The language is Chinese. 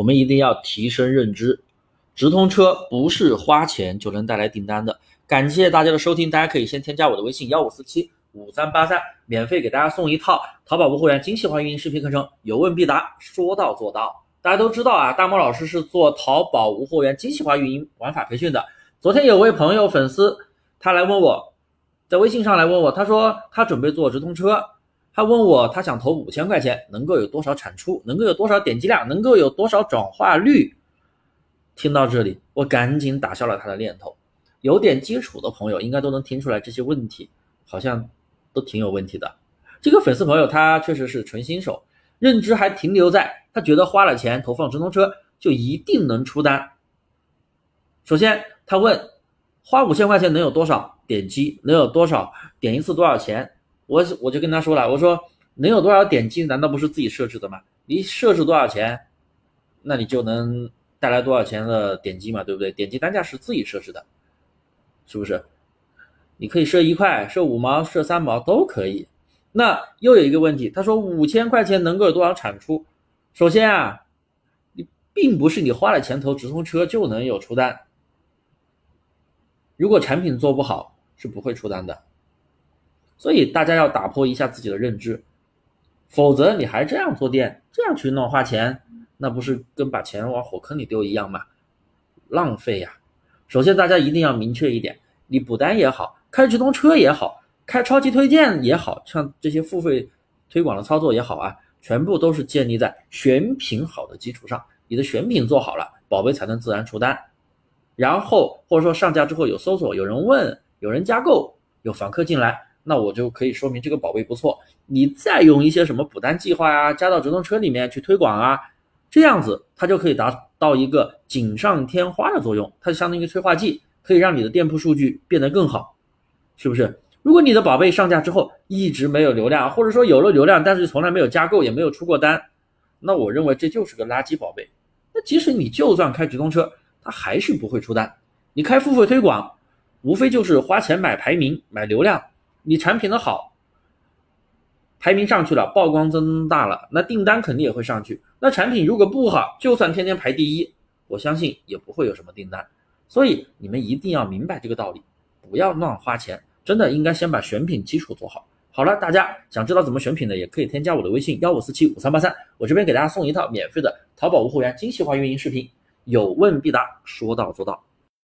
我们一定要提升认知，直通车不是花钱就能带来订单的。感谢大家的收听，大家可以先添加我的微信幺五四七五三八三，免费给大家送一套淘宝无货源精细化运营视频课程，有问必答，说到做到。大家都知道啊，大猫老师是做淘宝无货源精细化运营玩法培训的。昨天有位朋友粉丝，他来问我，在微信上来问我，他说他准备做直通车，他问我他想投五千块钱，能够有多少产出，能够有多少点击量，能够有多少转化率。听到这里，我赶紧打消了他的念头。有点基础的朋友应该都能听出来，这些问题好像都挺有问题的。这个粉丝朋友他确实是纯新手，认知还停留在他觉得花了钱投放直通车就一定能出单。首先他问，花五千块钱能有多少点击，能有多少点一次多少钱？我我就跟他说了，我说能有多少点击，难道不是自己设置的吗？你设置多少钱，那你就能带来多少钱的点击嘛，对不对？点击单价是自己设置的。是不是？你可以设一块、设五毛、设三毛都可以。那又有一个问题，他说五千块钱能够有多少产出？首先啊，你并不是你花了钱投直通车就能有出单。如果产品做不好，是不会出单的。所以大家要打破一下自己的认知，否则你还这样做店，这样去弄花钱，那不是跟把钱往火坑里丢一样吗？浪费呀！首先，大家一定要明确一点，你补单也好，开直通车也好，开超级推荐也好像这些付费推广的操作也好啊，全部都是建立在选品好的基础上。你的选品做好了，宝贝才能自然出单。然后或者说上架之后有搜索，有人问，有人加购，有访客进来，那我就可以说明这个宝贝不错。你再用一些什么补单计划呀，加到直通车里面去推广啊。这样子，它就可以达到一个锦上添花的作用，它就相当于催化剂，可以让你的店铺数据变得更好，是不是？如果你的宝贝上架之后一直没有流量，或者说有了流量，但是从来没有加购，也没有出过单，那我认为这就是个垃圾宝贝。那即使你就算开直通车，它还是不会出单。你开付费推广，无非就是花钱买排名、买流量，你产品的好。排名上去了，曝光增大了，那订单肯定也会上去。那产品如果不好，就算天天排第一，我相信也不会有什么订单。所以你们一定要明白这个道理，不要乱花钱，真的应该先把选品基础做好。好了，大家想知道怎么选品的，也可以添加我的微信幺五四七五三八三，我这边给大家送一套免费的淘宝无货源精细化运营视频，有问必答，说到做到。